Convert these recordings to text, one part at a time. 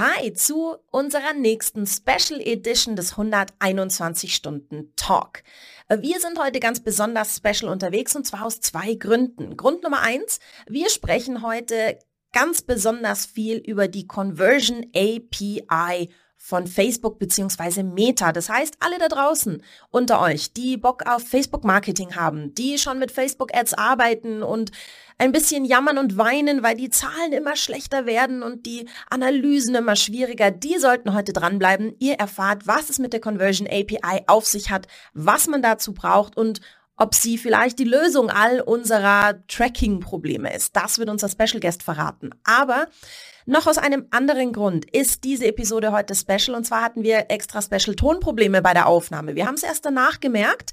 Hi zu unserer nächsten Special Edition des 121 Stunden Talk. Wir sind heute ganz besonders special unterwegs und zwar aus zwei Gründen. Grund Nummer eins, wir sprechen heute ganz besonders viel über die Conversion API von Facebook beziehungsweise Meta. Das heißt, alle da draußen unter euch, die Bock auf Facebook Marketing haben, die schon mit Facebook Ads arbeiten und ein bisschen jammern und weinen, weil die Zahlen immer schlechter werden und die Analysen immer schwieriger, die sollten heute dranbleiben. Ihr erfahrt, was es mit der Conversion API auf sich hat, was man dazu braucht und ob sie vielleicht die Lösung all unserer Tracking-Probleme ist. Das wird unser Special Guest verraten. Aber noch aus einem anderen Grund ist diese Episode heute special und zwar hatten wir extra Special Tonprobleme bei der Aufnahme. Wir haben es erst danach gemerkt,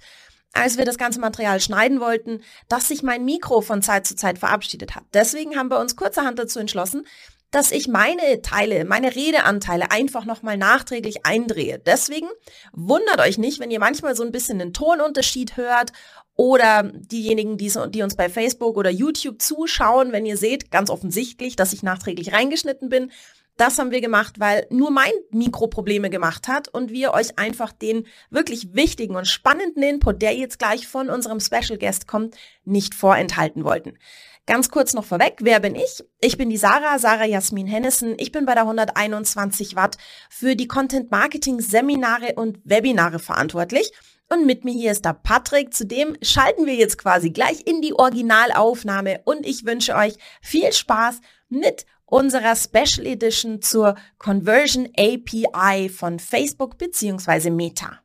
als wir das ganze Material schneiden wollten, dass sich mein Mikro von Zeit zu Zeit verabschiedet hat. Deswegen haben wir uns kurzerhand dazu entschlossen, dass ich meine Teile, meine Redeanteile einfach nochmal nachträglich eindrehe. Deswegen wundert euch nicht, wenn ihr manchmal so ein bisschen einen Tonunterschied hört oder diejenigen, die, die, uns bei Facebook oder YouTube zuschauen, wenn ihr seht, ganz offensichtlich, dass ich nachträglich reingeschnitten bin. Das haben wir gemacht, weil nur mein Mikro Probleme gemacht hat und wir euch einfach den wirklich wichtigen und spannenden Input, der jetzt gleich von unserem Special Guest kommt, nicht vorenthalten wollten. Ganz kurz noch vorweg, wer bin ich? Ich bin die Sarah, Sarah Jasmin Hennissen. Ich bin bei der 121 Watt für die Content Marketing Seminare und Webinare verantwortlich und mit mir hier ist der Patrick. Zudem schalten wir jetzt quasi gleich in die Originalaufnahme und ich wünsche euch viel Spaß mit unserer Special Edition zur Conversion API von Facebook bzw. Meta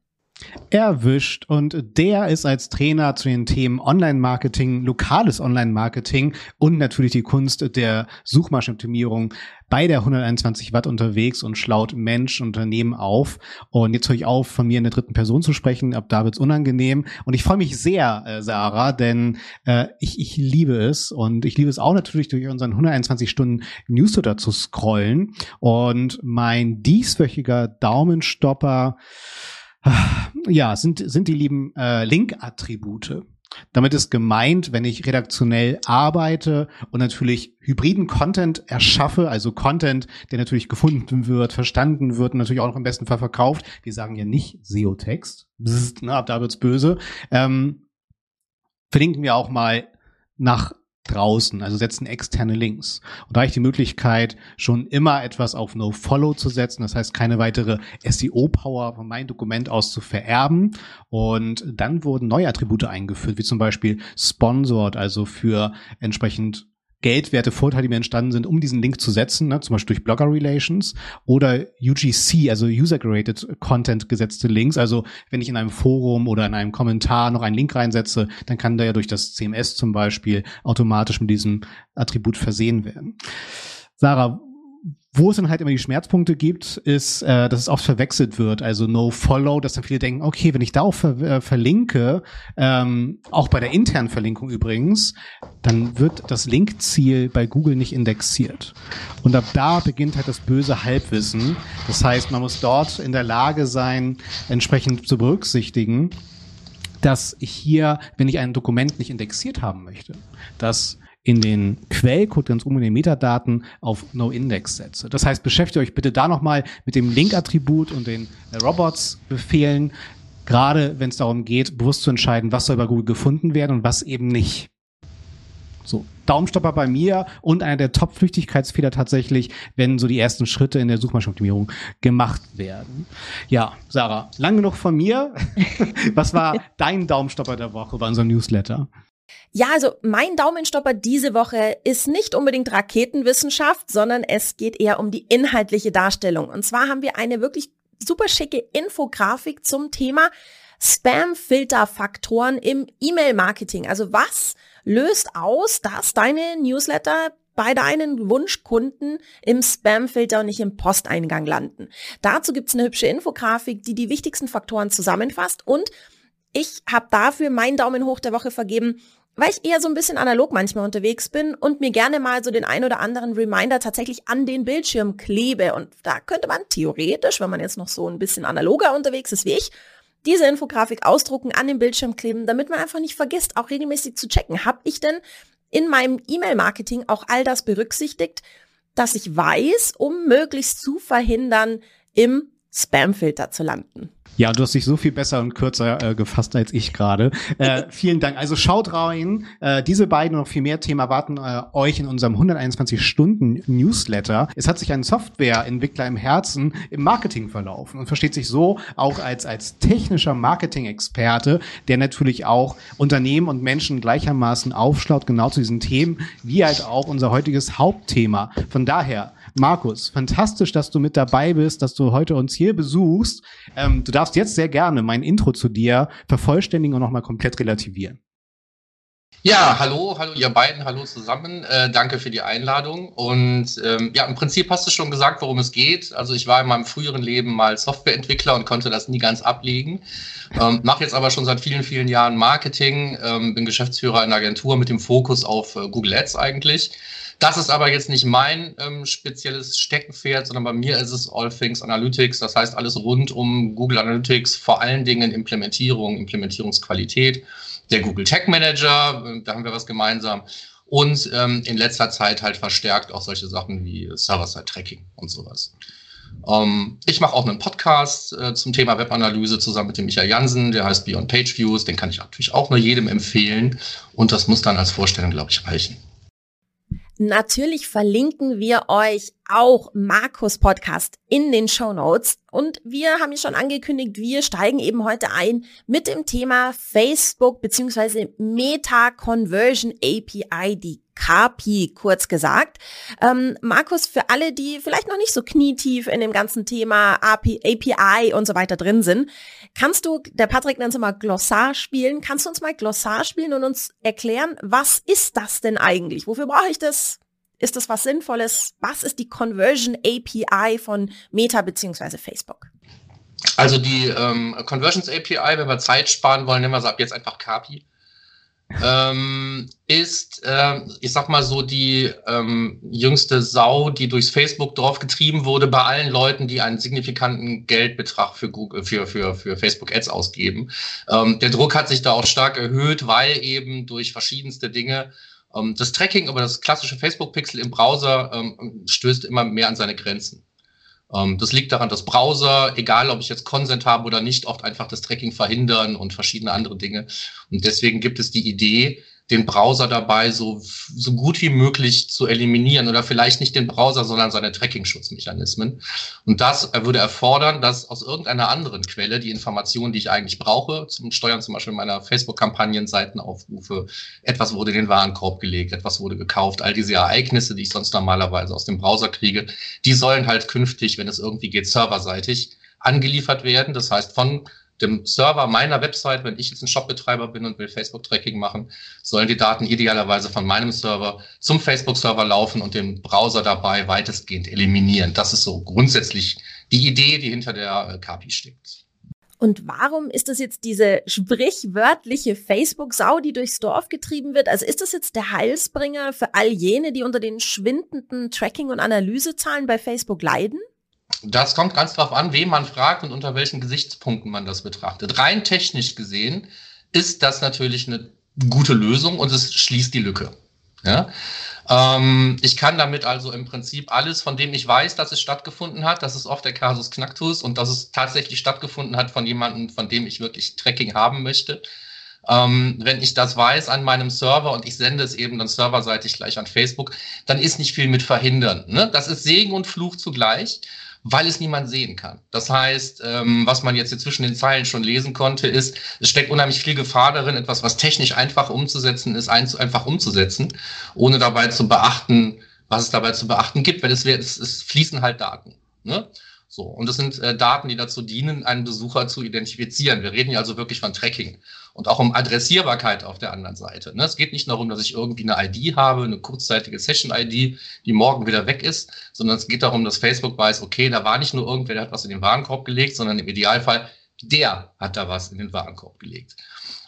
erwischt und der ist als Trainer zu den Themen Online-Marketing, lokales Online-Marketing und natürlich die Kunst der Suchmaschinenoptimierung bei der 121 Watt unterwegs und schlaut Mensch Unternehmen auf. Und jetzt höre ich auf, von mir in der dritten Person zu sprechen, ab da wird's unangenehm. Und ich freue mich sehr, äh, Sarah, denn äh, ich, ich liebe es und ich liebe es auch natürlich durch unseren 121 Stunden Newsletter zu scrollen. Und mein dieswöchiger Daumenstopper ja, sind, sind die lieben äh, Link-Attribute. Damit ist gemeint, wenn ich redaktionell arbeite und natürlich hybriden Content erschaffe, also Content, der natürlich gefunden wird, verstanden wird und natürlich auch noch im besten Fall verkauft. Wir sagen ja nicht SEO-Text. Na, ab da wird's böse. Ähm, verlinken wir auch mal nach draußen, also setzen externe Links. Und da ich die Möglichkeit, schon immer etwas auf No-Follow zu setzen, das heißt keine weitere SEO-Power von meinem Dokument aus zu vererben. Und dann wurden neue Attribute eingeführt, wie zum Beispiel Sponsored, also für entsprechend Geldwerte, Vorteile, die mir entstanden sind, um diesen Link zu setzen, ne, zum Beispiel durch Blogger Relations oder UGC, also User-Generated Content gesetzte Links. Also wenn ich in einem Forum oder in einem Kommentar noch einen Link reinsetze, dann kann der ja durch das CMS zum Beispiel automatisch mit diesem Attribut versehen werden. Sarah, wo es dann halt immer die Schmerzpunkte gibt, ist, äh, dass es oft verwechselt wird. Also No Follow, dass dann viele denken, okay, wenn ich darauf ver äh, verlinke, ähm, auch bei der internen Verlinkung übrigens, dann wird das Linkziel bei Google nicht indexiert. Und ab da beginnt halt das böse Halbwissen. Das heißt, man muss dort in der Lage sein, entsprechend zu berücksichtigen, dass ich hier, wenn ich ein Dokument nicht indexiert haben möchte, dass in den Quellcode ganz oben in den Metadaten auf No-Index setze. Das heißt, beschäftigt euch bitte da nochmal mit dem Link-Attribut und den äh, Robots-Befehlen, gerade wenn es darum geht, bewusst zu entscheiden, was soll bei Google gefunden werden und was eben nicht. So, Daumenstopper bei mir und einer der Top-Flüchtigkeitsfehler tatsächlich, wenn so die ersten Schritte in der Suchmaschinenoptimierung gemacht werden. Ja, Sarah, lang genug von mir. Was war dein Daumenstopper der Woche bei unserem Newsletter? Ja, also mein Daumenstopper diese Woche ist nicht unbedingt Raketenwissenschaft, sondern es geht eher um die inhaltliche Darstellung. Und zwar haben wir eine wirklich super schicke Infografik zum Thema Spam-Filterfaktoren im E-Mail-Marketing. Also was löst aus, dass deine Newsletter bei deinen Wunschkunden im Spam-Filter und nicht im Posteingang landen. Dazu gibt's eine hübsche Infografik, die die wichtigsten Faktoren zusammenfasst und ich habe dafür meinen Daumen hoch der Woche vergeben, weil ich eher so ein bisschen analog manchmal unterwegs bin und mir gerne mal so den ein oder anderen Reminder tatsächlich an den Bildschirm klebe. Und da könnte man theoretisch, wenn man jetzt noch so ein bisschen analoger unterwegs ist wie ich, diese Infografik ausdrucken, an den Bildschirm kleben, damit man einfach nicht vergisst, auch regelmäßig zu checken. Habe ich denn in meinem E-Mail-Marketing auch all das berücksichtigt, das ich weiß, um möglichst zu verhindern, im Spamfilter zu landen. Ja, du hast dich so viel besser und kürzer äh, gefasst als ich gerade. Äh, vielen Dank. Also schaut rein. Äh, diese beiden und noch viel mehr Themen erwarten äh, euch in unserem 121-Stunden-Newsletter. Es hat sich ein Softwareentwickler im Herzen im Marketing verlaufen und versteht sich so auch als, als technischer Marketing-Experte, der natürlich auch Unternehmen und Menschen gleichermaßen aufschlaut, genau zu diesen Themen, wie halt auch unser heutiges Hauptthema. Von daher, Markus, fantastisch, dass du mit dabei bist, dass du heute uns hier besuchst. Ähm, du darfst jetzt sehr gerne mein Intro zu dir vervollständigen und nochmal komplett relativieren. Ja, hallo, hallo ihr beiden, hallo zusammen. Äh, danke für die Einladung. Und ähm, ja, im Prinzip hast du schon gesagt, worum es geht. Also ich war in meinem früheren Leben mal Softwareentwickler und konnte das nie ganz ablegen. Ähm, Mache jetzt aber schon seit vielen, vielen Jahren Marketing, ähm, bin Geschäftsführer in einer Agentur mit dem Fokus auf äh, Google Ads eigentlich. Das ist aber jetzt nicht mein ähm, spezielles Steckenpferd, sondern bei mir ist es All Things Analytics. Das heißt alles rund um Google Analytics, vor allen Dingen Implementierung, Implementierungsqualität. Der Google Tech Manager, äh, da haben wir was gemeinsam. Und ähm, in letzter Zeit halt verstärkt auch solche Sachen wie Server-Side-Tracking und sowas. Ähm, ich mache auch einen Podcast äh, zum Thema Webanalyse zusammen mit dem Michael Jansen, der heißt Beyond Page Views. Den kann ich natürlich auch nur jedem empfehlen. Und das muss dann als Vorstellung, glaube ich, reichen. Natürlich verlinken wir euch auch Markus Podcast in den Show Notes. Und wir haben ja schon angekündigt, wir steigen eben heute ein mit dem Thema Facebook bzw. Meta Conversion API, die KPI kurz gesagt. Ähm, Markus, für alle, die vielleicht noch nicht so knietief in dem ganzen Thema API und so weiter drin sind, kannst du, der Patrick nennt es immer Glossar spielen, kannst du uns mal Glossar spielen und uns erklären, was ist das denn eigentlich? Wofür brauche ich das? Ist das was Sinnvolles? Was ist die Conversion API von Meta beziehungsweise Facebook? Also die ähm, Conversions API, wenn wir Zeit sparen wollen, nennen wir sie ab jetzt einfach KPI ähm, ist, äh, ich sag mal so, die ähm, jüngste Sau, die durchs Facebook drauf getrieben wurde bei allen Leuten, die einen signifikanten Geldbetrag für Google, für, für, für Facebook Ads ausgeben. Ähm, der Druck hat sich da auch stark erhöht, weil eben durch verschiedenste Dinge das Tracking über das klassische Facebook-Pixel im Browser ähm, stößt immer mehr an seine Grenzen. Ähm, das liegt daran, dass Browser, egal ob ich jetzt Consent habe oder nicht, oft einfach das Tracking verhindern und verschiedene andere Dinge. Und deswegen gibt es die Idee, den Browser dabei so, so gut wie möglich zu eliminieren oder vielleicht nicht den Browser, sondern seine Tracking-Schutzmechanismen. Und das würde erfordern, dass aus irgendeiner anderen Quelle die Informationen, die ich eigentlich brauche, zum Steuern zum Beispiel meiner Facebook-Kampagnen, Seitenaufrufe, etwas wurde in den Warenkorb gelegt, etwas wurde gekauft, all diese Ereignisse, die ich sonst normalerweise aus dem Browser kriege, die sollen halt künftig, wenn es irgendwie geht, serverseitig angeliefert werden. Das heißt, von dem Server meiner Website, wenn ich jetzt ein Shopbetreiber bin und will Facebook-Tracking machen, sollen die Daten idealerweise von meinem Server zum Facebook-Server laufen und den Browser dabei weitestgehend eliminieren. Das ist so grundsätzlich die Idee, die hinter der äh, KPI steckt. Und warum ist das jetzt diese sprichwörtliche Facebook-Sau, die durchs Dorf getrieben wird? Also ist das jetzt der Heilsbringer für all jene, die unter den schwindenden Tracking- und Analysezahlen bei Facebook leiden? Das kommt ganz darauf an, wen man fragt und unter welchen Gesichtspunkten man das betrachtet. Rein technisch gesehen ist das natürlich eine gute Lösung und es schließt die Lücke. Ja? Ähm, ich kann damit also im Prinzip alles, von dem ich weiß, dass es stattgefunden hat, das ist oft der Kasus Knacktus und dass es tatsächlich stattgefunden hat von jemandem, von dem ich wirklich Tracking haben möchte. Ähm, wenn ich das weiß an meinem Server und ich sende es eben dann serverseitig gleich an Facebook, dann ist nicht viel mit verhindern. Ne? Das ist Segen und Fluch zugleich weil es niemand sehen kann. Das heißt, ähm, was man jetzt hier zwischen den Zeilen schon lesen konnte, ist, es steckt unheimlich viel Gefahr darin, etwas, was technisch einfach umzusetzen ist, einfach umzusetzen, ohne dabei zu beachten, was es dabei zu beachten gibt, weil es, es, es fließen halt Daten. Ne? So, und das sind äh, Daten, die dazu dienen, einen Besucher zu identifizieren. Wir reden hier also wirklich von Tracking und auch um Adressierbarkeit auf der anderen Seite. Ne? Es geht nicht darum, dass ich irgendwie eine ID habe, eine kurzzeitige Session-ID, die morgen wieder weg ist, sondern es geht darum, dass Facebook weiß, okay, da war nicht nur irgendwer, der hat was in den Warenkorb gelegt, sondern im Idealfall, der hat da was in den Warenkorb gelegt.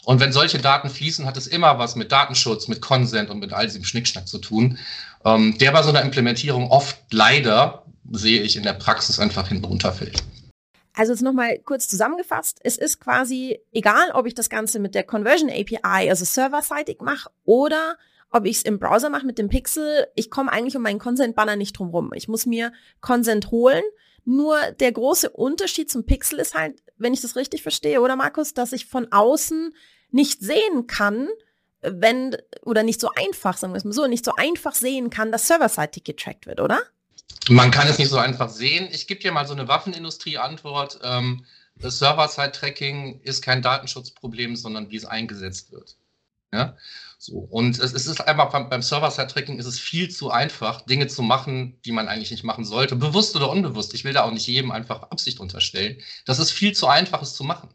Und wenn solche Daten fließen, hat es immer was mit Datenschutz, mit Consent und mit all diesem Schnickschnack zu tun, ähm, der bei so einer Implementierung oft leider sehe ich in der Praxis einfach hinten runterfällt. Also jetzt nochmal kurz zusammengefasst. Es ist quasi egal, ob ich das Ganze mit der Conversion API, also serverseitig mache oder ob ich es im Browser mache mit dem Pixel, ich komme eigentlich um meinen Consent-Banner nicht drum rum. Ich muss mir Consent holen. Nur der große Unterschied zum Pixel ist halt, wenn ich das richtig verstehe, oder Markus, dass ich von außen nicht sehen kann, wenn, oder nicht so einfach, sagen wir es mal so, nicht so einfach sehen kann, dass serverseitig getrackt wird, oder? Man kann es nicht so einfach sehen. Ich gebe dir mal so eine Waffenindustrie-Antwort. Ähm, Server-Side-Tracking ist kein Datenschutzproblem, sondern wie es eingesetzt wird. Ja? So. Und es, es ist einfach beim, beim Server-Side-Tracking ist es viel zu einfach, Dinge zu machen, die man eigentlich nicht machen sollte, bewusst oder unbewusst. Ich will da auch nicht jedem einfach Absicht unterstellen. Das ist viel zu einfach, es zu machen.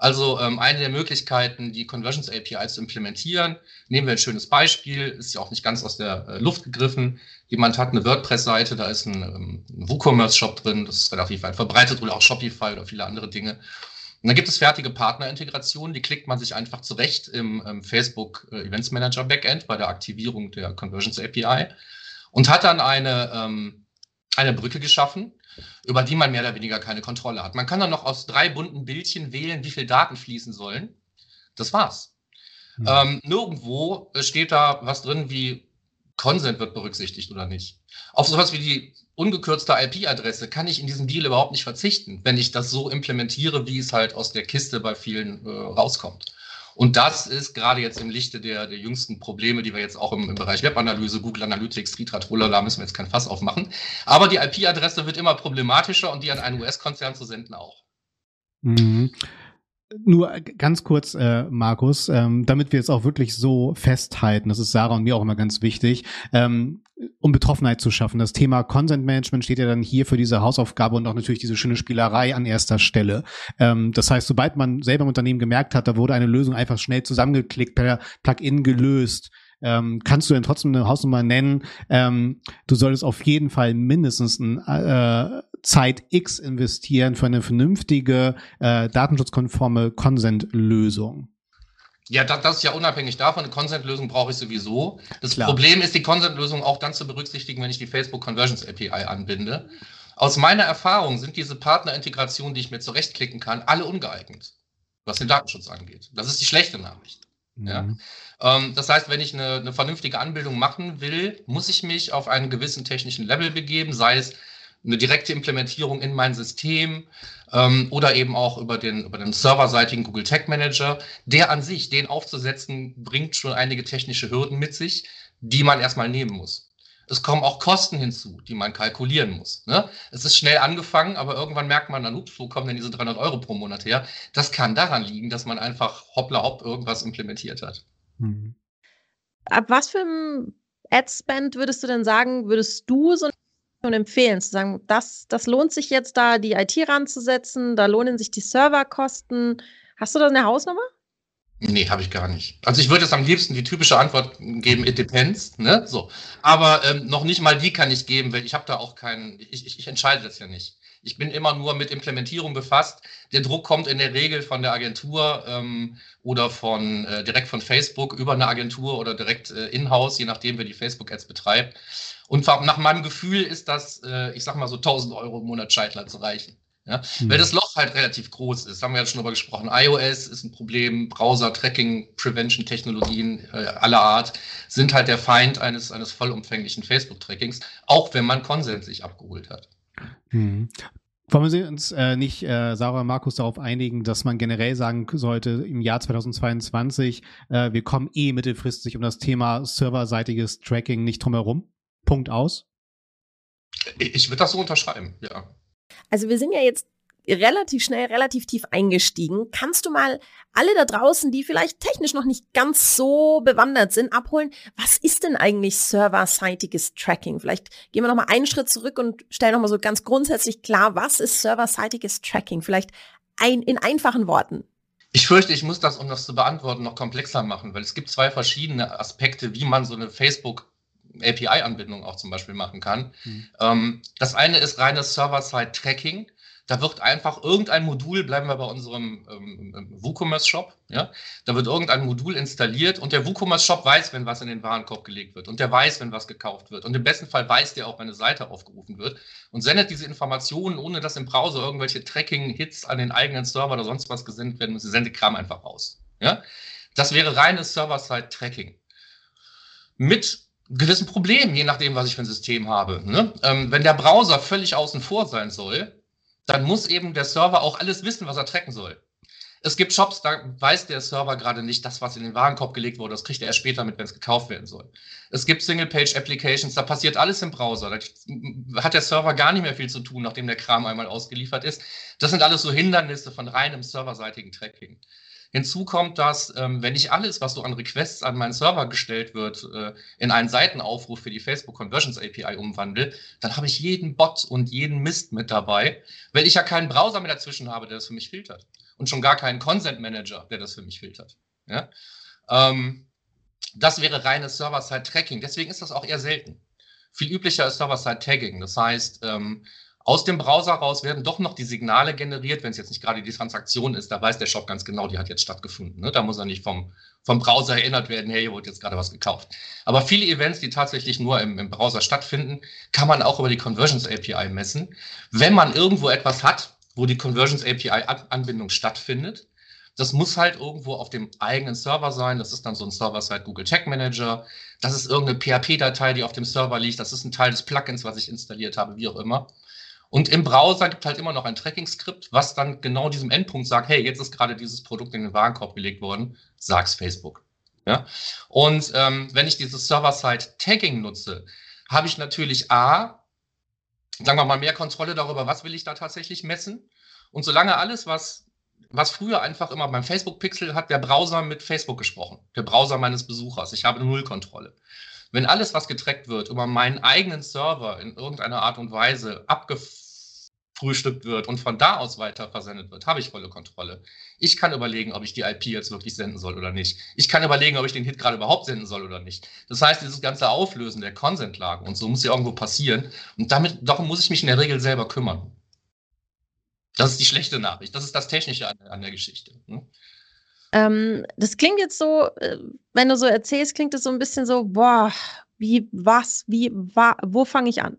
Also ähm, eine der Möglichkeiten, die Conversions API zu implementieren, nehmen wir ein schönes Beispiel, ist ja auch nicht ganz aus der äh, Luft gegriffen. Jemand hat eine WordPress-Seite, da ist ein, ähm, ein WooCommerce-Shop drin, das ist relativ weit verbreitet, oder auch Shopify oder viele andere Dinge. Und dann gibt es fertige Partnerintegrationen, die klickt man sich einfach zurecht im, im Facebook äh, Events Manager Backend bei der Aktivierung der Conversions API und hat dann eine, ähm, eine Brücke geschaffen, über die man mehr oder weniger keine Kontrolle hat. Man kann dann noch aus drei bunten Bildchen wählen, wie viel Daten fließen sollen. Das war's. Mhm. Ähm, nirgendwo steht da was drin wie Consent wird berücksichtigt oder nicht. Auf sowas wie die ungekürzte IP-Adresse kann ich in diesem Deal überhaupt nicht verzichten, wenn ich das so implementiere, wie es halt aus der Kiste bei vielen äh, rauskommt. Und das ist gerade jetzt im Lichte der, der jüngsten Probleme, die wir jetzt auch im, im Bereich Webanalyse, Google Analytics, Tritratroller, da müssen wir jetzt kein Fass aufmachen. Aber die IP-Adresse wird immer problematischer und die an einen US-Konzern zu senden auch. Mhm. Nur ganz kurz, äh, Markus, ähm, damit wir es auch wirklich so festhalten, das ist Sarah und mir auch immer ganz wichtig, ähm, um Betroffenheit zu schaffen. Das Thema Consent Management steht ja dann hier für diese Hausaufgabe und auch natürlich diese schöne Spielerei an erster Stelle. Ähm, das heißt, sobald man selber im Unternehmen gemerkt hat, da wurde eine Lösung einfach schnell zusammengeklickt, per Plugin gelöst, ähm, kannst du denn trotzdem eine Hausnummer nennen? Ähm, du solltest auf jeden Fall mindestens ein äh, Zeit X investieren für eine vernünftige, äh, datenschutzkonforme Consent-Lösung. Ja, das, das, ist ja unabhängig davon. Eine Consent-Lösung brauche ich sowieso. Das Klar. Problem ist, die Consent-Lösung auch dann zu berücksichtigen, wenn ich die Facebook Conversions API anbinde. Aus meiner Erfahrung sind diese Partnerintegrationen, die ich mir zurechtklicken kann, alle ungeeignet, was den Datenschutz angeht. Das ist die schlechte Nachricht. Mhm. Ja? Ähm, das heißt, wenn ich eine, eine vernünftige Anbildung machen will, muss ich mich auf einen gewissen technischen Level begeben, sei es eine direkte Implementierung in mein System ähm, oder eben auch über den, über den serverseitigen Google Tag Manager. Der an sich, den aufzusetzen, bringt schon einige technische Hürden mit sich, die man erstmal nehmen muss. Es kommen auch Kosten hinzu, die man kalkulieren muss. Ne? Es ist schnell angefangen, aber irgendwann merkt man dann, ups, wo kommen denn diese 300 Euro pro Monat her? Das kann daran liegen, dass man einfach hoppla hopp irgendwas implementiert hat. Mhm. Ab was für einem Ad-Spend würdest du denn sagen, würdest du so schon empfehlen, zu sagen, das, das lohnt sich jetzt da, die IT ranzusetzen, da lohnen sich die Serverkosten. Hast du da eine Hausnummer? Nee, habe ich gar nicht. Also ich würde jetzt am liebsten die typische Antwort geben, it depends, ne? So. Aber ähm, noch nicht mal die kann ich geben, weil ich habe da auch keinen, ich, ich, ich entscheide das ja nicht. Ich bin immer nur mit Implementierung befasst. Der Druck kommt in der Regel von der Agentur ähm, oder von äh, direkt von Facebook über eine Agentur oder direkt äh, in-house, je nachdem, wer die Facebook-Ads betreibt. Und nach meinem Gefühl ist das, äh, ich sag mal so 1000 Euro im Monat Scheitler zu reichen. Ja? Mhm. Weil das Loch halt relativ groß ist, haben wir ja schon drüber gesprochen. iOS ist ein Problem, Browser, Tracking, Prevention Technologien äh, aller Art sind halt der Feind eines, eines vollumfänglichen Facebook-Trackings, auch wenn man Konsens sich abgeholt hat. Mhm. Wollen wir uns äh, nicht, äh, Sarah Markus, darauf einigen, dass man generell sagen sollte, im Jahr 2022, äh, wir kommen eh mittelfristig um das Thema serverseitiges Tracking nicht drum herum? Punkt aus? Ich würde das so unterschreiben, ja. Also wir sind ja jetzt relativ schnell, relativ tief eingestiegen. Kannst du mal alle da draußen, die vielleicht technisch noch nicht ganz so bewandert sind, abholen? Was ist denn eigentlich serverseitiges Tracking? Vielleicht gehen wir noch mal einen Schritt zurück und stellen noch mal so ganz grundsätzlich klar, was ist serverseitiges Tracking? Vielleicht ein, in einfachen Worten. Ich fürchte, ich muss das, um das zu beantworten, noch komplexer machen, weil es gibt zwei verschiedene Aspekte, wie man so eine Facebook API-Anbindung auch zum Beispiel machen kann. Mhm. Ähm, das eine ist reines Server-Side-Tracking. Da wird einfach irgendein Modul, bleiben wir bei unserem ähm, WooCommerce-Shop, ja, da wird irgendein Modul installiert und der WooCommerce-Shop weiß, wenn was in den Warenkorb gelegt wird und der weiß, wenn was gekauft wird und im besten Fall weiß der auch, wenn eine Seite aufgerufen wird und sendet diese Informationen, ohne dass im Browser irgendwelche Tracking-Hits an den eigenen Server oder sonst was gesendet werden müssen, sendet Kram einfach raus. Ja? Das wäre reines Server-Side-Tracking. mit gewissen Problemen, je nachdem, was ich für ein System habe. Ne? Ähm, wenn der Browser völlig außen vor sein soll, dann muss eben der Server auch alles wissen, was er tracken soll. Es gibt Shops, da weiß der Server gerade nicht, das, was in den Warenkorb gelegt wurde, das kriegt er erst später mit, wenn es gekauft werden soll. Es gibt Single-Page-Applications, da passiert alles im Browser. Da hat der Server gar nicht mehr viel zu tun, nachdem der Kram einmal ausgeliefert ist. Das sind alles so Hindernisse von reinem serverseitigen Tracking. Hinzu kommt, dass ähm, wenn ich alles, was so an Requests an meinen Server gestellt wird, äh, in einen Seitenaufruf für die Facebook Conversions API umwandle, dann habe ich jeden Bot und jeden Mist mit dabei, weil ich ja keinen Browser mehr dazwischen habe, der das für mich filtert. Und schon gar keinen Consent Manager, der das für mich filtert. Ja? Ähm, das wäre reines Server-Side-Tracking. Deswegen ist das auch eher selten. Viel üblicher ist Server-Side-Tagging. Das heißt, ähm, aus dem Browser raus werden doch noch die Signale generiert, wenn es jetzt nicht gerade die Transaktion ist, da weiß der Shop ganz genau, die hat jetzt stattgefunden. Ne? Da muss er nicht vom, vom Browser erinnert werden, hey, hier wurde jetzt gerade was gekauft. Aber viele Events, die tatsächlich nur im, im Browser stattfinden, kann man auch über die Conversions API messen. Wenn man irgendwo etwas hat, wo die Conversions API-Anbindung stattfindet, das muss halt irgendwo auf dem eigenen Server sein. Das ist dann so ein Server-Side Google Tag Manager. Das ist irgendeine PHP-Datei, die auf dem Server liegt. Das ist ein Teil des Plugins, was ich installiert habe, wie auch immer. Und im Browser gibt halt immer noch ein Tracking-Skript, was dann genau diesem Endpunkt sagt, hey, jetzt ist gerade dieses Produkt in den Warenkorb gelegt worden, sag's Facebook. Ja? Und ähm, wenn ich dieses Server-Side-Tagging nutze, habe ich natürlich A, sagen wir mal, mehr Kontrolle darüber, was will ich da tatsächlich messen. Und solange alles, was, was früher einfach immer beim Facebook-Pixel hat, der Browser mit Facebook gesprochen, der Browser meines Besuchers, ich habe null Kontrolle. Wenn alles, was getrackt wird, über meinen eigenen Server in irgendeiner Art und Weise abgefrühstückt wird und von da aus weiter versendet wird, habe ich volle Kontrolle. Ich kann überlegen, ob ich die IP jetzt wirklich senden soll oder nicht. Ich kann überlegen, ob ich den Hit gerade überhaupt senden soll oder nicht. Das heißt, dieses ganze Auflösen der Consent-Lagen und so muss ja irgendwo passieren. Und damit, darum muss ich mich in der Regel selber kümmern. Das ist die schlechte Nachricht. Das ist das Technische an, an der Geschichte. Ne? Ähm, das klingt jetzt so, äh, wenn du so erzählst, klingt es so ein bisschen so, boah, wie, was, wie, wa, wo fange ich an?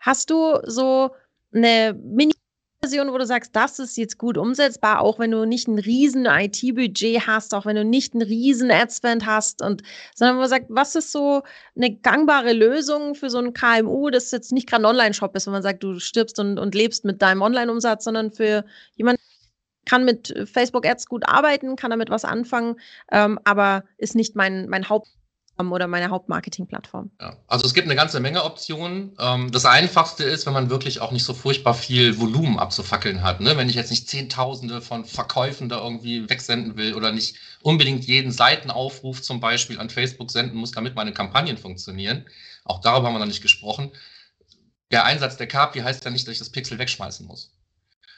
Hast du so eine Mini-Version, wo du sagst, das ist jetzt gut umsetzbar, auch wenn du nicht ein riesen IT-Budget hast, auch wenn du nicht ein riesen Adspend hast und, sondern wo du sagst, was ist so eine gangbare Lösung für so ein KMU, das jetzt nicht gerade ein Online-Shop ist, wenn man sagt, du stirbst und, und lebst mit deinem Online-Umsatz, sondern für jemanden, kann mit Facebook Ads gut arbeiten, kann damit was anfangen, ähm, aber ist nicht mein, mein Haupt oder meine Hauptmarketing-Plattform. Ja, also es gibt eine ganze Menge Optionen. Ähm, das Einfachste ist, wenn man wirklich auch nicht so furchtbar viel Volumen abzufackeln hat. Ne? Wenn ich jetzt nicht Zehntausende von Verkäufen da irgendwie wegsenden will oder nicht unbedingt jeden Seitenaufruf zum Beispiel an Facebook senden muss, damit meine Kampagnen funktionieren. Auch darüber haben wir noch nicht gesprochen. Der Einsatz der KPI heißt ja nicht, dass ich das Pixel wegschmeißen muss.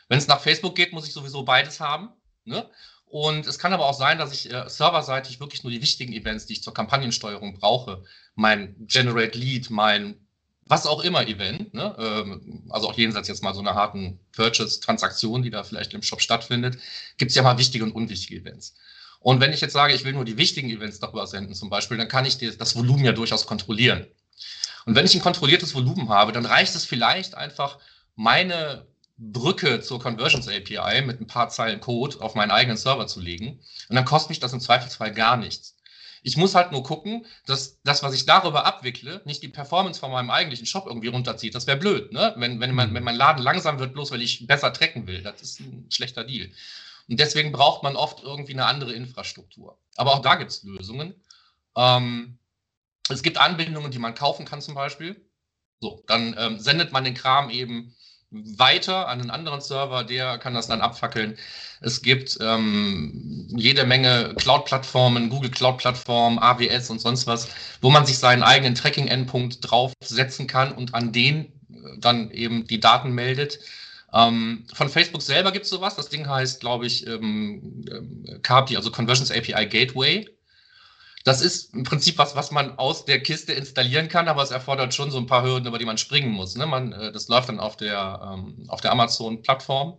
Wenn es nach Facebook geht, muss ich sowieso beides haben. Ne? Und es kann aber auch sein, dass ich äh, serverseitig wirklich nur die wichtigen Events, die ich zur Kampagnensteuerung brauche, mein Generate Lead, mein was auch immer Event, ne? ähm, also auch jenseits jetzt mal so einer harten Purchase-Transaktion, die da vielleicht im Shop stattfindet, gibt es ja mal wichtige und unwichtige Events. Und wenn ich jetzt sage, ich will nur die wichtigen Events darüber senden zum Beispiel, dann kann ich das Volumen ja durchaus kontrollieren. Und wenn ich ein kontrolliertes Volumen habe, dann reicht es vielleicht einfach, meine Brücke zur Conversions API mit ein paar Zeilen Code auf meinen eigenen Server zu legen. Und dann kostet mich das im Zweifelsfall gar nichts. Ich muss halt nur gucken, dass das, was ich darüber abwickle, nicht die Performance von meinem eigentlichen Shop irgendwie runterzieht. Das wäre blöd, ne? Wenn, wenn, mein, wenn mein Laden langsam wird, bloß weil ich besser tracken will. Das ist ein schlechter Deal. Und deswegen braucht man oft irgendwie eine andere Infrastruktur. Aber auch da gibt es Lösungen. Ähm, es gibt Anbindungen, die man kaufen kann zum Beispiel. So, dann ähm, sendet man den Kram eben weiter an einen anderen Server, der kann das dann abfackeln. Es gibt ähm, jede Menge Cloud-Plattformen, Google Cloud-Plattform, AWS und sonst was, wo man sich seinen eigenen Tracking-Endpunkt draufsetzen kann und an den äh, dann eben die Daten meldet. Ähm, von Facebook selber gibt es sowas. Das Ding heißt, glaube ich, ähm, ähm CAPI, also Conversions API Gateway. Das ist im Prinzip was, was man aus der Kiste installieren kann, aber es erfordert schon so ein paar Hürden, über die man springen muss. Ne? Man, äh, das läuft dann auf der, ähm, der Amazon-Plattform.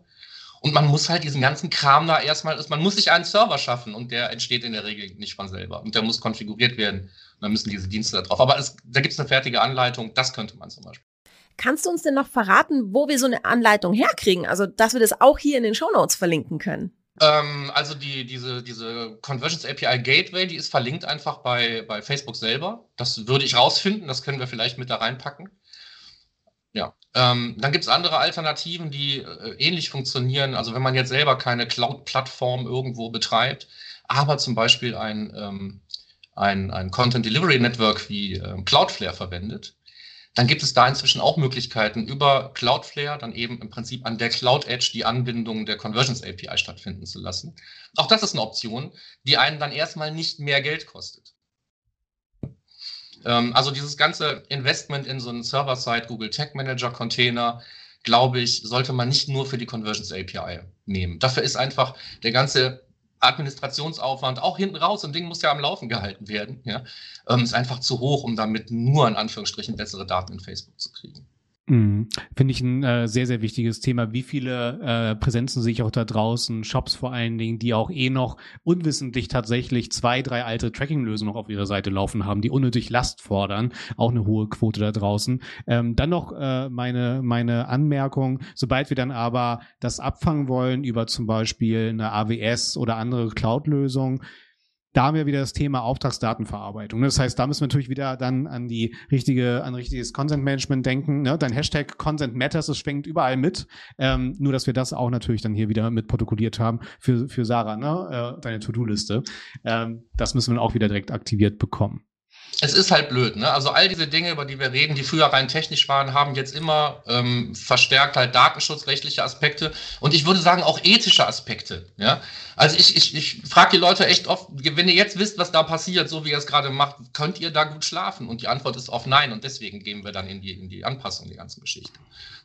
Und man muss halt diesen ganzen Kram da erstmal, man muss sich einen Server schaffen und der entsteht in der Regel nicht von selber. Und der muss konfiguriert werden. Und dann müssen diese Dienste da drauf. Aber es, da gibt es eine fertige Anleitung, das könnte man zum Beispiel. Kannst du uns denn noch verraten, wo wir so eine Anleitung herkriegen? Also, dass wir das auch hier in den Show Notes verlinken können. Ähm, also die, diese, diese Conversions API Gateway, die ist verlinkt einfach bei, bei Facebook selber. Das würde ich rausfinden, das können wir vielleicht mit da reinpacken. Ja, ähm, dann gibt es andere Alternativen, die äh, ähnlich funktionieren. Also wenn man jetzt selber keine Cloud-Plattform irgendwo betreibt, aber zum Beispiel ein, ähm, ein, ein Content Delivery Network wie ähm, Cloudflare verwendet, dann gibt es da inzwischen auch Möglichkeiten, über Cloudflare dann eben im Prinzip an der Cloud Edge die Anbindung der Conversions API stattfinden zu lassen. Auch das ist eine Option, die einen dann erstmal nicht mehr Geld kostet. Ähm, also dieses ganze Investment in so einen Server-Side Google Tag Manager Container, glaube ich, sollte man nicht nur für die Conversions API nehmen. Dafür ist einfach der ganze Administrationsaufwand, auch hinten raus, ein Ding muss ja am Laufen gehalten werden, ja, ähm, ist einfach zu hoch, um damit nur in Anführungsstrichen bessere Daten in Facebook zu kriegen. Mhm. Finde ich ein äh, sehr, sehr wichtiges Thema. Wie viele äh, Präsenzen sehe ich auch da draußen, Shops vor allen Dingen, die auch eh noch unwissentlich tatsächlich zwei, drei alte Tracking-Lösungen noch auf ihrer Seite laufen haben, die unnötig Last fordern. Auch eine hohe Quote da draußen. Ähm, dann noch äh, meine, meine Anmerkung, sobald wir dann aber das abfangen wollen über zum Beispiel eine AWS oder andere Cloud-Lösung, da haben wir wieder das Thema Auftragsdatenverarbeitung. Das heißt, da müssen wir natürlich wieder dann an die richtige, an richtiges Consent Management denken. Ne? Dein Hashtag Consent Matters, das schwenkt überall mit. Ähm, nur, dass wir das auch natürlich dann hier wieder mit protokolliert haben für, für Sarah, ne? äh, deine To-Do-Liste. Ähm, das müssen wir auch wieder direkt aktiviert bekommen es ist halt blöd, ne? Also all diese Dinge, über die wir reden, die früher rein technisch waren, haben jetzt immer ähm, verstärkt halt datenschutzrechtliche Aspekte und ich würde sagen auch ethische Aspekte. Ja? Also ich, ich, ich frage die Leute echt oft, wenn ihr jetzt wisst, was da passiert, so wie ihr es gerade macht, könnt ihr da gut schlafen? Und die Antwort ist oft nein und deswegen gehen wir dann in die, in die Anpassung der ganzen Geschichte.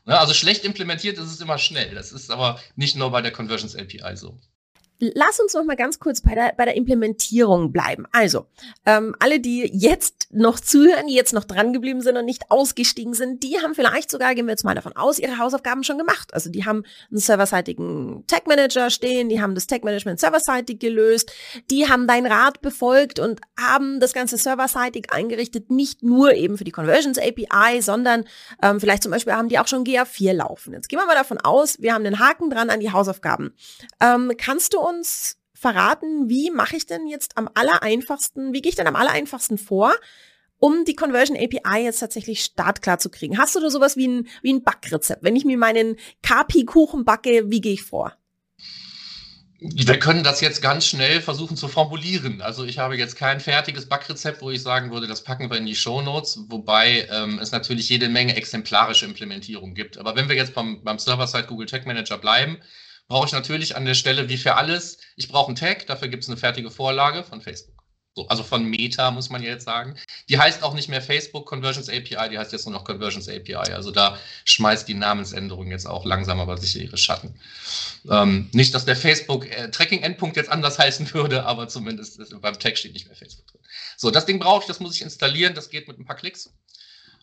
Ne? Also schlecht implementiert ist es immer schnell. Das ist aber nicht nur bei der Conversions API so. Lass uns noch mal ganz kurz bei der, bei der Implementierung bleiben. Also, ähm, alle, die jetzt noch zuhören, die jetzt noch dran geblieben sind und nicht ausgestiegen sind, die haben vielleicht sogar, gehen wir jetzt mal davon aus, ihre Hausaufgaben schon gemacht. Also, die haben einen serverseitigen Tag Manager stehen, die haben das Tag Management serverseitig gelöst, die haben dein Rat befolgt und haben das Ganze serverseitig eingerichtet, nicht nur eben für die Conversions API, sondern ähm, vielleicht zum Beispiel haben die auch schon GA4 laufen. Jetzt gehen wir mal davon aus, wir haben den Haken dran an die Hausaufgaben. Ähm, kannst du uns verraten, wie mache ich denn jetzt am allereinfachsten, wie gehe ich denn am allereinfachsten vor, um die Conversion API jetzt tatsächlich startklar zu kriegen? Hast du da sowas wie ein, wie ein Backrezept? Wenn ich mir meinen KP-Kuchen backe, wie gehe ich vor? Wir können das jetzt ganz schnell versuchen zu formulieren. Also ich habe jetzt kein fertiges Backrezept, wo ich sagen würde, das packen wir in die Show Notes, wobei ähm, es natürlich jede Menge exemplarische Implementierung gibt. Aber wenn wir jetzt beim, beim Server-Side Google Tag Manager bleiben, brauche ich natürlich an der Stelle, wie für alles, ich brauche einen Tag, dafür gibt es eine fertige Vorlage von Facebook. So, also von Meta, muss man ja jetzt sagen. Die heißt auch nicht mehr Facebook Conversions API, die heißt jetzt nur noch Conversions API. Also da schmeißt die Namensänderung jetzt auch langsam aber sicher ihre Schatten. Ähm, nicht, dass der Facebook äh, jetzt anders heißen würde, aber zumindest ist, beim Tag steht nicht mehr Facebook drin. So, das Ding brauche ich, das muss ich installieren, das geht mit ein paar Klicks.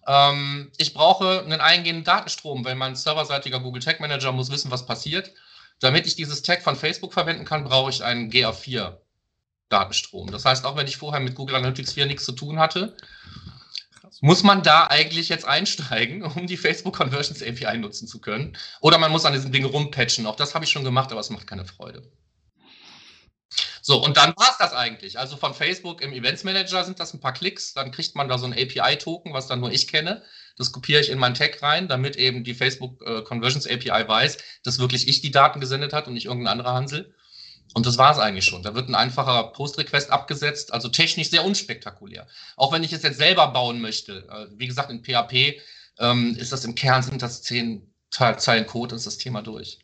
Ähm, ich brauche einen eingehenden Datenstrom, weil mein serverseitiger Google Tag Manager muss wissen, was passiert. Damit ich dieses Tag von Facebook verwenden kann, brauche ich einen GA4 Datenstrom. Das heißt, auch wenn ich vorher mit Google Analytics 4 nichts zu tun hatte, muss man da eigentlich jetzt einsteigen, um die Facebook Conversions API nutzen zu können. Oder man muss an diesem Ding rumpatchen. Auch das habe ich schon gemacht, aber es macht keine Freude. So, und dann war es das eigentlich. Also von Facebook im Events Manager sind das ein paar Klicks. Dann kriegt man da so ein API-Token, was dann nur ich kenne. Das kopiere ich in meinen Tag rein, damit eben die Facebook äh, Conversions API weiß, dass wirklich ich die Daten gesendet hat und nicht irgendein anderer Hansel. Und das war es eigentlich schon. Da wird ein einfacher Post-Request abgesetzt, also technisch sehr unspektakulär. Auch wenn ich es jetzt selber bauen möchte, äh, wie gesagt, in PHP ähm, ist das im Kern, sind das zehn Zeilen Code, ist das Thema durch.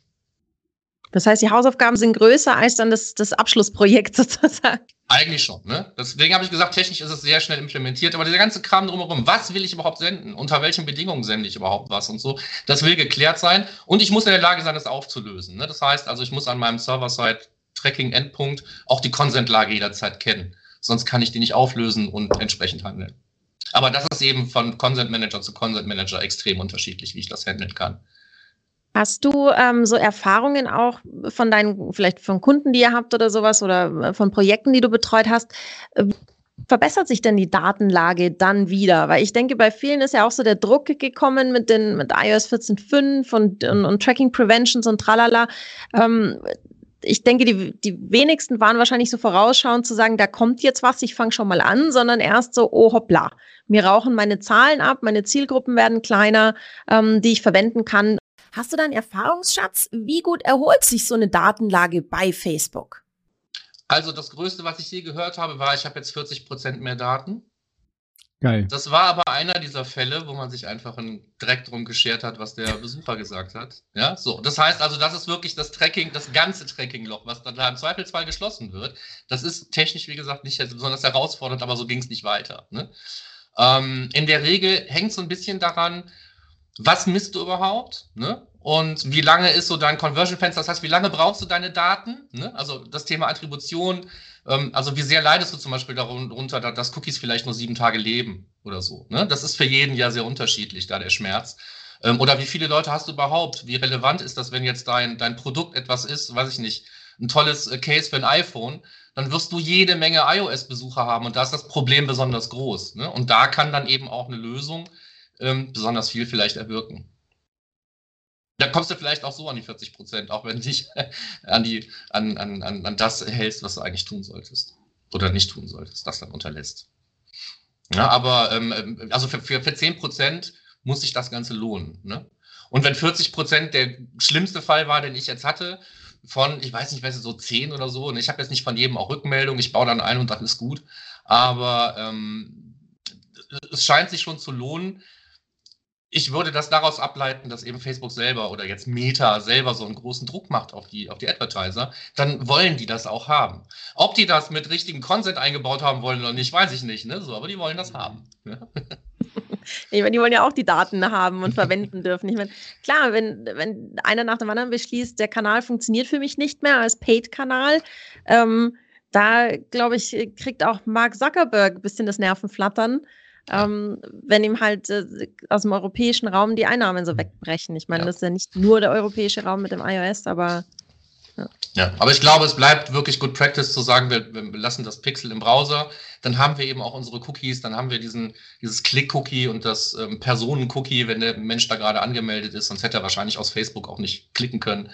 Das heißt, die Hausaufgaben sind größer als dann das, das Abschlussprojekt sozusagen. Eigentlich schon, ne? Deswegen habe ich gesagt, technisch ist es sehr schnell implementiert, aber dieser ganze Kram drumherum, was will ich überhaupt senden? Unter welchen Bedingungen sende ich überhaupt was und so? Das will geklärt sein und ich muss in der Lage sein, das aufzulösen. Ne? Das heißt also, ich muss an meinem Server-Side-Tracking-Endpunkt auch die Consent-Lage jederzeit kennen. Sonst kann ich die nicht auflösen und entsprechend handeln. Aber das ist eben von Consent Manager zu Consent Manager extrem unterschiedlich, wie ich das handeln kann. Hast du ähm, so Erfahrungen auch von deinen, vielleicht von Kunden, die ihr habt oder sowas oder äh, von Projekten, die du betreut hast? Äh, verbessert sich denn die Datenlage dann wieder? Weil ich denke, bei vielen ist ja auch so der Druck gekommen mit den mit iOS 14.5 und, und, und Tracking Preventions und tralala. Ähm, ich denke, die, die wenigsten waren wahrscheinlich so vorausschauend zu sagen, da kommt jetzt was, ich fange schon mal an, sondern erst so, oh hoppla, mir rauchen meine Zahlen ab, meine Zielgruppen werden kleiner, ähm, die ich verwenden kann. Hast du da einen Erfahrungsschatz? Wie gut erholt sich so eine Datenlage bei Facebook? Also das Größte, was ich je gehört habe, war, ich habe jetzt 40 Prozent mehr Daten. Geil. Das war aber einer dieser Fälle, wo man sich einfach einen Dreck drum geschert hat, was der Besucher gesagt hat. Ja, so. Das heißt also, das ist wirklich das Tracking, das ganze Tracking-Loch, was dann da im Zweifelsfall geschlossen wird. Das ist technisch, wie gesagt, nicht besonders herausfordernd, aber so ging es nicht weiter. Ne? Ähm, in der Regel hängt es so ein bisschen daran, was misst du überhaupt? Ne? Und wie lange ist so dein Conversion-Fenster? Das heißt, wie lange brauchst du deine Daten? Ne? Also das Thema Attribution, ähm, also wie sehr leidest du zum Beispiel darunter, dass Cookies vielleicht nur sieben Tage leben oder so. Ne? Das ist für jeden ja sehr unterschiedlich, da der Schmerz. Ähm, oder wie viele Leute hast du überhaupt? Wie relevant ist das, wenn jetzt dein, dein Produkt etwas ist, weiß ich nicht, ein tolles äh, Case für ein iPhone, dann wirst du jede Menge iOS-Besucher haben und da ist das Problem besonders groß. Ne? Und da kann dann eben auch eine Lösung ähm, besonders viel vielleicht erwirken. Da kommst du vielleicht auch so an die 40 Prozent, auch wenn du dich an, die, an, an, an das hältst, was du eigentlich tun solltest. Oder nicht tun solltest, das dann unterlässt. Ja, aber ähm, ähm also für, für, für 10 Prozent muss sich das Ganze lohnen. Ne? Und wenn 40 Prozent der schlimmste Fall war, den ich jetzt hatte, von, ich weiß nicht, weiß so 10 oder so, und ich habe jetzt nicht von jedem auch Rückmeldung, ich baue dann ein und dann ist gut, aber ähm, es scheint sich schon zu lohnen, ich würde das daraus ableiten, dass eben Facebook selber oder jetzt Meta selber so einen großen Druck macht auf die, auf die Advertiser, dann wollen die das auch haben. Ob die das mit richtigen Content eingebaut haben wollen oder nicht, weiß ich nicht, ne? So, aber die wollen das haben. Ich meine, die wollen ja auch die Daten haben und verwenden dürfen. Ich meine, klar, wenn, wenn einer nach dem anderen beschließt, der Kanal funktioniert für mich nicht mehr als Paid-Kanal, ähm, da glaube ich, kriegt auch Mark Zuckerberg ein bisschen das Nervenflattern ähm, wenn ihm halt äh, aus dem europäischen Raum die Einnahmen so wegbrechen. Ich meine, ja. das ist ja nicht nur der europäische Raum mit dem iOS, aber ja. ja, aber ich glaube, es bleibt wirklich Good Practice zu sagen, wir, wir lassen das Pixel im Browser. Dann haben wir eben auch unsere Cookies, dann haben wir diesen, dieses Click-Cookie und das ähm, Personen-Cookie, wenn der Mensch da gerade angemeldet ist, sonst hätte er wahrscheinlich aus Facebook auch nicht klicken können.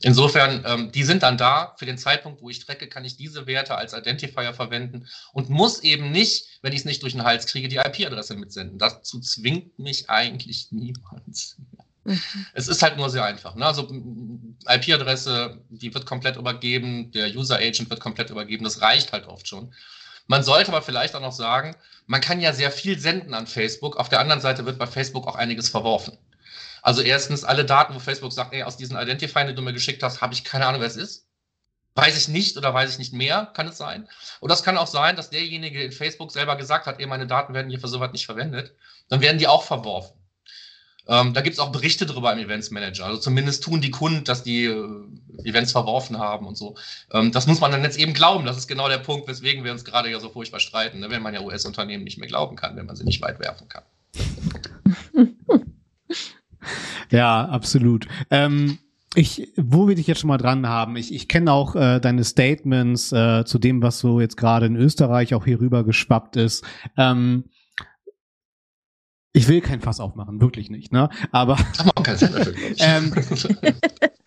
Insofern, ähm, die sind dann da. Für den Zeitpunkt, wo ich trecke, kann ich diese Werte als Identifier verwenden und muss eben nicht, wenn ich es nicht durch den Hals kriege, die IP-Adresse mitsenden. Dazu zwingt mich eigentlich niemand. Mhm. Es ist halt nur sehr einfach. Ne? Also IP-Adresse, die wird komplett übergeben, der User-Agent wird komplett übergeben, das reicht halt oft schon. Man sollte aber vielleicht auch noch sagen, man kann ja sehr viel senden an Facebook. Auf der anderen Seite wird bei Facebook auch einiges verworfen. Also erstens, alle Daten, wo Facebook sagt, ey, aus diesen Identifiern, die du mir geschickt hast, habe ich keine Ahnung, wer es ist. Weiß ich nicht oder weiß ich nicht mehr, kann es sein. Und das kann auch sein, dass derjenige in Facebook selber gesagt hat, ey, meine Daten werden hier für sowas nicht verwendet. Dann werden die auch verworfen. Ähm, da gibt es auch Berichte drüber im Events Manager. Also zumindest tun die Kunden, dass die äh, Events verworfen haben und so. Ähm, das muss man dann jetzt eben glauben. Das ist genau der Punkt, weswegen wir uns gerade ja so furchtbar streiten, ne? wenn man ja US-Unternehmen nicht mehr glauben kann, wenn man sie nicht weit werfen kann. ja, absolut. Ähm ich, wo wir dich jetzt schon mal dran haben, ich, ich kenne auch äh, deine Statements äh, zu dem, was so jetzt gerade in Österreich auch hier rüber geschwappt ist. Ähm, ich will kein Fass aufmachen, wirklich nicht, ne? Aber ähm,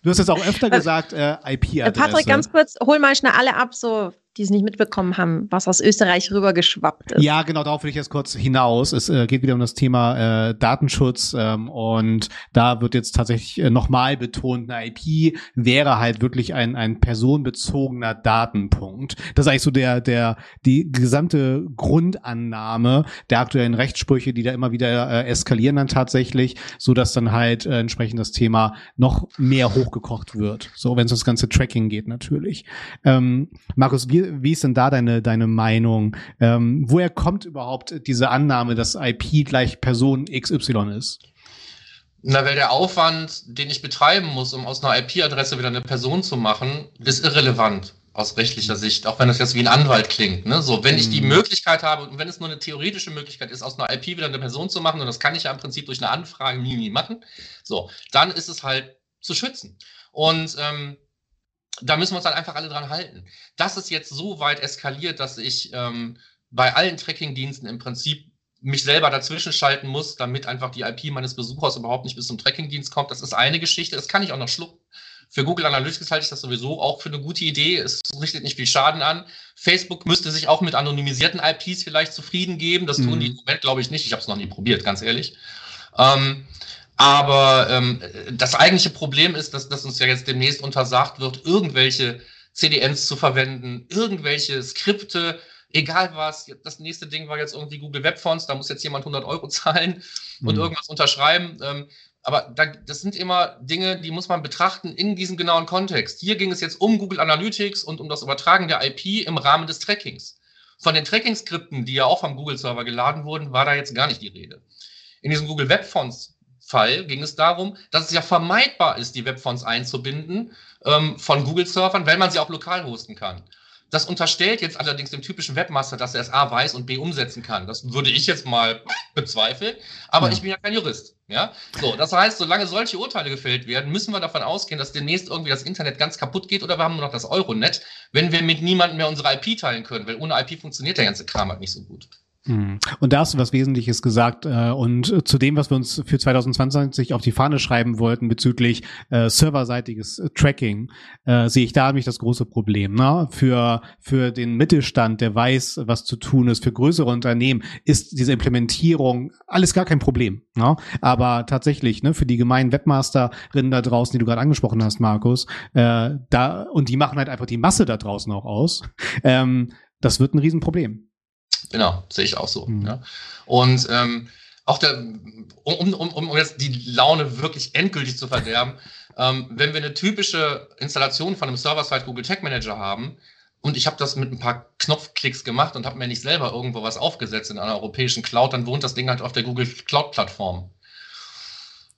du hast es auch öfter gesagt, äh, IP-Adresse. Patrick, ganz kurz, hol mal schnell alle ab, so die es nicht mitbekommen haben, was aus Österreich rübergeschwappt ist. Ja, genau, darauf will ich jetzt kurz hinaus. Es äh, geht wieder um das Thema äh, Datenschutz ähm, und da wird jetzt tatsächlich äh, nochmal betont, eine IP wäre halt wirklich ein, ein personenbezogener Datenpunkt. Das ist eigentlich so der, der, die gesamte Grundannahme der aktuellen Rechtssprüche, die da immer wieder äh, eskalieren dann tatsächlich, so dass dann halt äh, entsprechend das Thema noch mehr hochgekocht wird. So, wenn es das ganze Tracking geht natürlich. Ähm, Markus, wie, wie ist denn da deine, deine Meinung? Ähm, woher kommt überhaupt diese Annahme, dass IP gleich Person XY ist? Na, weil der Aufwand, den ich betreiben muss, um aus einer IP-Adresse wieder eine Person zu machen, ist irrelevant aus rechtlicher Sicht, auch wenn das jetzt wie ein Anwalt klingt. Ne? So, wenn ich die mhm. Möglichkeit habe und wenn es nur eine theoretische Möglichkeit ist, aus einer IP wieder eine Person zu machen, und das kann ich ja im Prinzip durch eine Anfrage nie machen, so, dann ist es halt zu schützen. Und ähm, da müssen wir uns dann einfach alle dran halten. Das ist jetzt so weit eskaliert, dass ich ähm, bei allen Tracking-Diensten im Prinzip mich selber dazwischen schalten muss, damit einfach die IP meines Besuchers überhaupt nicht bis zum Tracking-Dienst kommt. Das ist eine Geschichte, das kann ich auch noch schlucken. Für Google Analytics halte ich das sowieso auch für eine gute Idee. Es richtet nicht viel Schaden an. Facebook müsste sich auch mit anonymisierten IPs vielleicht zufrieden geben. Das tun mhm. die im Moment, glaube ich, nicht. Ich habe es noch nie probiert, ganz ehrlich. Ähm, aber ähm, das eigentliche Problem ist, dass, dass uns ja jetzt demnächst untersagt wird, irgendwelche CDNs zu verwenden, irgendwelche Skripte, egal was. Das nächste Ding war jetzt irgendwie Google Web Fonts, da muss jetzt jemand 100 Euro zahlen und mhm. irgendwas unterschreiben. Ähm, aber da, das sind immer Dinge, die muss man betrachten in diesem genauen Kontext. Hier ging es jetzt um Google Analytics und um das Übertragen der IP im Rahmen des Trackings. Von den Tracking-Skripten, die ja auch vom Google-Server geladen wurden, war da jetzt gar nicht die Rede. In diesem Google Web Fonts Fall ging es darum, dass es ja vermeidbar ist, die Webfonts einzubinden ähm, von Google-Servern, weil man sie auch lokal hosten kann. Das unterstellt jetzt allerdings dem typischen Webmaster, dass er es A weiß und B umsetzen kann. Das würde ich jetzt mal bezweifeln, aber ja. ich bin ja kein Jurist. Ja, so, das heißt, solange solche Urteile gefällt werden, müssen wir davon ausgehen, dass demnächst irgendwie das Internet ganz kaputt geht oder wir haben nur noch das Euronet, wenn wir mit niemandem mehr unsere IP teilen können, weil ohne IP funktioniert der ganze Kram halt nicht so gut. Hm. Und da hast du was Wesentliches gesagt. Äh, und zu dem, was wir uns für 2020 auf die Fahne schreiben wollten bezüglich äh, serverseitiges Tracking, äh, sehe ich da nämlich das große Problem. Ne? Für, für den Mittelstand, der weiß, was zu tun ist, für größere Unternehmen ist diese Implementierung alles gar kein Problem. Ne? Aber tatsächlich, ne, für die gemeinen Webmasterinnen da draußen, die du gerade angesprochen hast, Markus, äh, da, und die machen halt einfach die Masse da draußen auch aus, ähm, das wird ein Riesenproblem. Genau, sehe ich auch so. Mhm. Ja. Und ähm, auch der, um, um, um jetzt die Laune wirklich endgültig zu verderben, ähm, wenn wir eine typische Installation von einem Server-Side Google Tag Manager haben, und ich habe das mit ein paar Knopfklicks gemacht und habe mir nicht selber irgendwo was aufgesetzt in einer europäischen Cloud, dann wohnt das Ding halt auf der Google Cloud-Plattform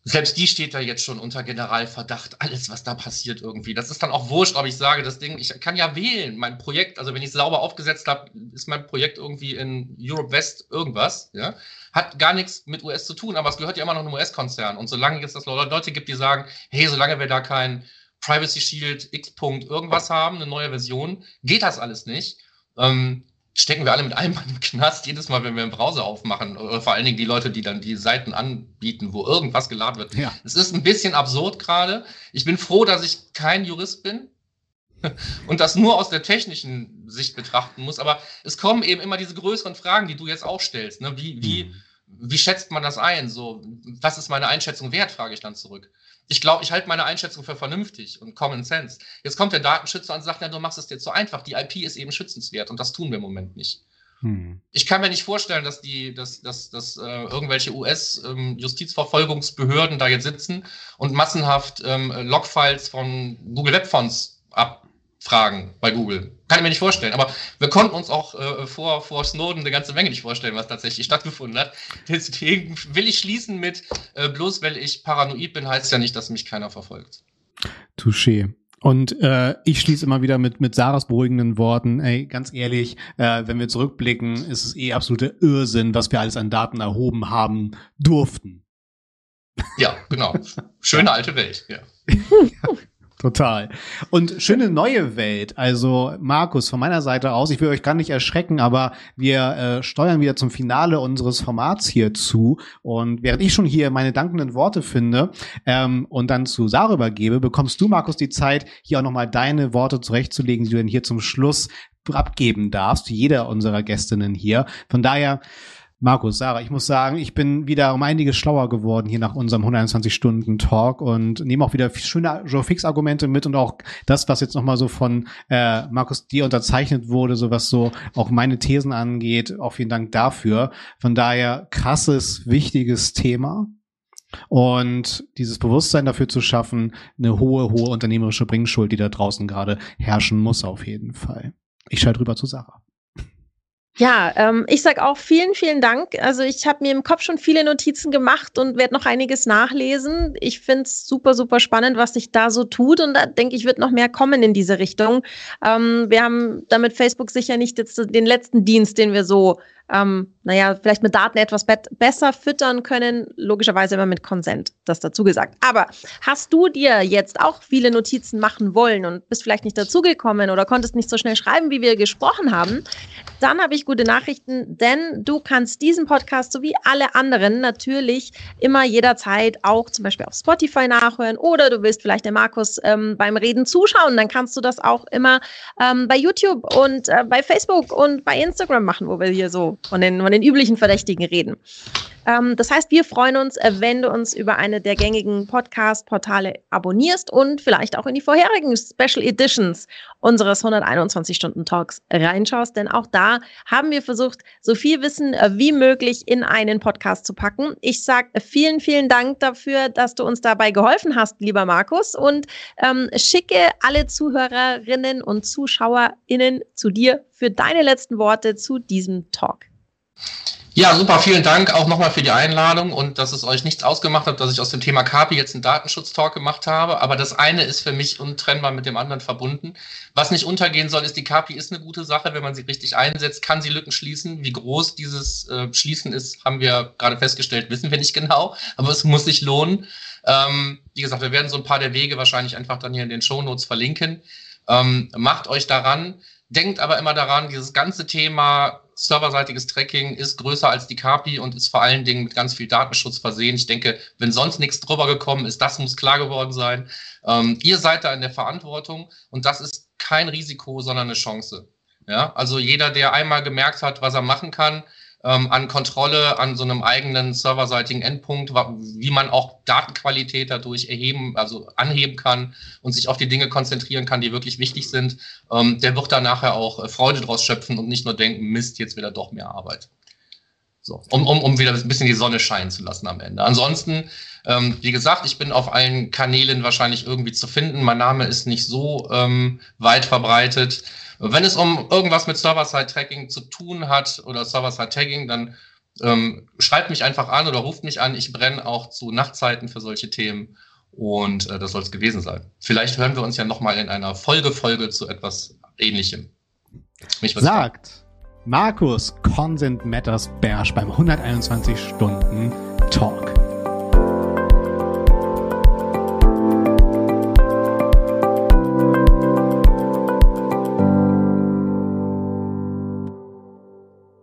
selbst die steht da jetzt schon unter Generalverdacht, alles, was da passiert irgendwie. Das ist dann auch wurscht, ob ich sage, das Ding, ich kann ja wählen, mein Projekt, also wenn ich es sauber aufgesetzt habe, ist mein Projekt irgendwie in Europe West irgendwas, ja. Hat gar nichts mit US zu tun, aber es gehört ja immer noch einem US-Konzern. Und solange es das Leute gibt, die sagen, hey, solange wir da kein Privacy Shield X. irgendwas haben, eine neue Version, geht das alles nicht. Ähm, stecken wir alle mit einem im Knast, jedes Mal, wenn wir einen Browser aufmachen. Oder vor allen Dingen die Leute, die dann die Seiten anbieten, wo irgendwas geladen wird. Ja. Es ist ein bisschen absurd gerade. Ich bin froh, dass ich kein Jurist bin und das nur aus der technischen Sicht betrachten muss. Aber es kommen eben immer diese größeren Fragen, die du jetzt auch stellst. Ne? Wie, wie, mhm. Wie schätzt man das ein? So, was ist meine Einschätzung wert, frage ich dann zurück ich glaube, ich halte meine Einschätzung für vernünftig und Common Sense. Jetzt kommt der Datenschützer und sagt, ja, du machst es dir zu einfach. Die IP ist eben schützenswert und das tun wir im Moment nicht. Hm. Ich kann mir nicht vorstellen, dass die, dass, dass, dass äh, irgendwelche US-Justizverfolgungsbehörden ähm, da jetzt sitzen und massenhaft ähm, Logfiles von Google Web Fonts ab, Fragen bei Google. Kann ich mir nicht vorstellen. Aber wir konnten uns auch äh, vor, vor Snowden eine ganze Menge nicht vorstellen, was tatsächlich stattgefunden hat. Deswegen will ich schließen mit, äh, bloß weil ich paranoid bin, heißt ja nicht, dass mich keiner verfolgt. Touché. Und äh, ich schließe immer wieder mit, mit Sarahs beruhigenden Worten. Ey, ganz ehrlich, äh, wenn wir zurückblicken, ist es eh absoluter Irrsinn, was wir alles an Daten erhoben haben durften. Ja, genau. Schöne alte Welt, ja. Total. Und schöne neue Welt. Also Markus, von meiner Seite aus, ich will euch gar nicht erschrecken, aber wir äh, steuern wieder zum Finale unseres Formats hier zu. Und während ich schon hier meine dankenden Worte finde ähm, und dann zu Sarah übergebe, bekommst du, Markus, die Zeit, hier auch nochmal deine Worte zurechtzulegen, die du denn hier zum Schluss abgeben darfst, jeder unserer Gästinnen hier. Von daher Markus, Sarah, ich muss sagen, ich bin wieder um einiges schlauer geworden hier nach unserem 120-Stunden-Talk und nehme auch wieder schöne Joe Fix-Argumente mit und auch das, was jetzt nochmal so von äh, Markus dir unterzeichnet wurde, so was so auch meine Thesen angeht. Auch vielen Dank dafür. Von daher krasses, wichtiges Thema. Und dieses Bewusstsein dafür zu schaffen, eine hohe, hohe unternehmerische Bringschuld, die da draußen gerade herrschen muss, auf jeden Fall. Ich schalte rüber zu Sarah. Ja, ähm, ich sag auch vielen, vielen Dank. Also ich habe mir im Kopf schon viele Notizen gemacht und werde noch einiges nachlesen. Ich finde es super, super spannend, was sich da so tut und da denke ich, wird noch mehr kommen in diese Richtung. Ähm, wir haben damit Facebook sicher nicht jetzt den letzten Dienst, den wir so ähm, naja, vielleicht mit Daten etwas be besser füttern können. Logischerweise immer mit Consent, das dazu gesagt. Aber hast du dir jetzt auch viele Notizen machen wollen und bist vielleicht nicht dazugekommen oder konntest nicht so schnell schreiben, wie wir gesprochen haben? Dann habe ich gute Nachrichten, denn du kannst diesen Podcast sowie alle anderen natürlich immer jederzeit auch zum Beispiel auf Spotify nachhören oder du willst vielleicht der Markus ähm, beim Reden zuschauen, dann kannst du das auch immer ähm, bei YouTube und äh, bei Facebook und bei Instagram machen, wo wir hier so von den, von den üblichen Verdächtigen reden. Ähm, das heißt, wir freuen uns, äh, wenn du uns über eine der gängigen Podcast-Portale abonnierst und vielleicht auch in die vorherigen Special Editions unseres 121-Stunden-Talks reinschaust, denn auch da haben wir versucht, so viel Wissen äh, wie möglich in einen Podcast zu packen. Ich sage vielen, vielen Dank dafür, dass du uns dabei geholfen hast, lieber Markus, und ähm, schicke alle Zuhörerinnen und ZuschauerInnen zu dir für deine letzten Worte zu diesem Talk. Ja, super, vielen Dank auch nochmal für die Einladung und dass es euch nichts ausgemacht hat, dass ich aus dem Thema KAPI jetzt einen Datenschutztalk gemacht habe. Aber das eine ist für mich untrennbar mit dem anderen verbunden. Was nicht untergehen soll, ist, die KAPI ist eine gute Sache. Wenn man sie richtig einsetzt, kann sie Lücken schließen. Wie groß dieses äh, Schließen ist, haben wir gerade festgestellt, wissen wir nicht genau. Aber es muss sich lohnen. Ähm, wie gesagt, wir werden so ein paar der Wege wahrscheinlich einfach dann hier in den Show Notes verlinken. Ähm, macht euch daran. Denkt aber immer daran, dieses ganze Thema serverseitiges Tracking ist größer als die KPI und ist vor allen Dingen mit ganz viel Datenschutz versehen. Ich denke, wenn sonst nichts drüber gekommen ist, das muss klar geworden sein. Ähm, ihr seid da in der Verantwortung und das ist kein Risiko, sondern eine Chance. Ja, also jeder, der einmal gemerkt hat, was er machen kann, ähm, an Kontrolle an so einem eigenen serverseitigen Endpunkt, wie man auch Datenqualität dadurch erheben, also anheben kann und sich auf die Dinge konzentrieren kann, die wirklich wichtig sind, ähm, der wird da nachher auch äh, Freude draus schöpfen und nicht nur denken, Mist, jetzt wieder doch mehr Arbeit. So, um, um, um wieder ein bisschen die Sonne scheinen zu lassen am Ende. Ansonsten, ähm, wie gesagt, ich bin auf allen Kanälen wahrscheinlich irgendwie zu finden. Mein Name ist nicht so ähm, weit verbreitet. Wenn es um irgendwas mit Server-Side-Tracking zu tun hat oder Server-Side-Tagging, dann ähm, schreibt mich einfach an oder ruft mich an. Ich brenne auch zu Nachtzeiten für solche Themen. Und äh, das soll es gewesen sein. Vielleicht hören wir uns ja nochmal in einer Folge-Folge zu etwas Ähnlichem. Mich Sagt Markus Consent Matters Bersch beim 121 Stunden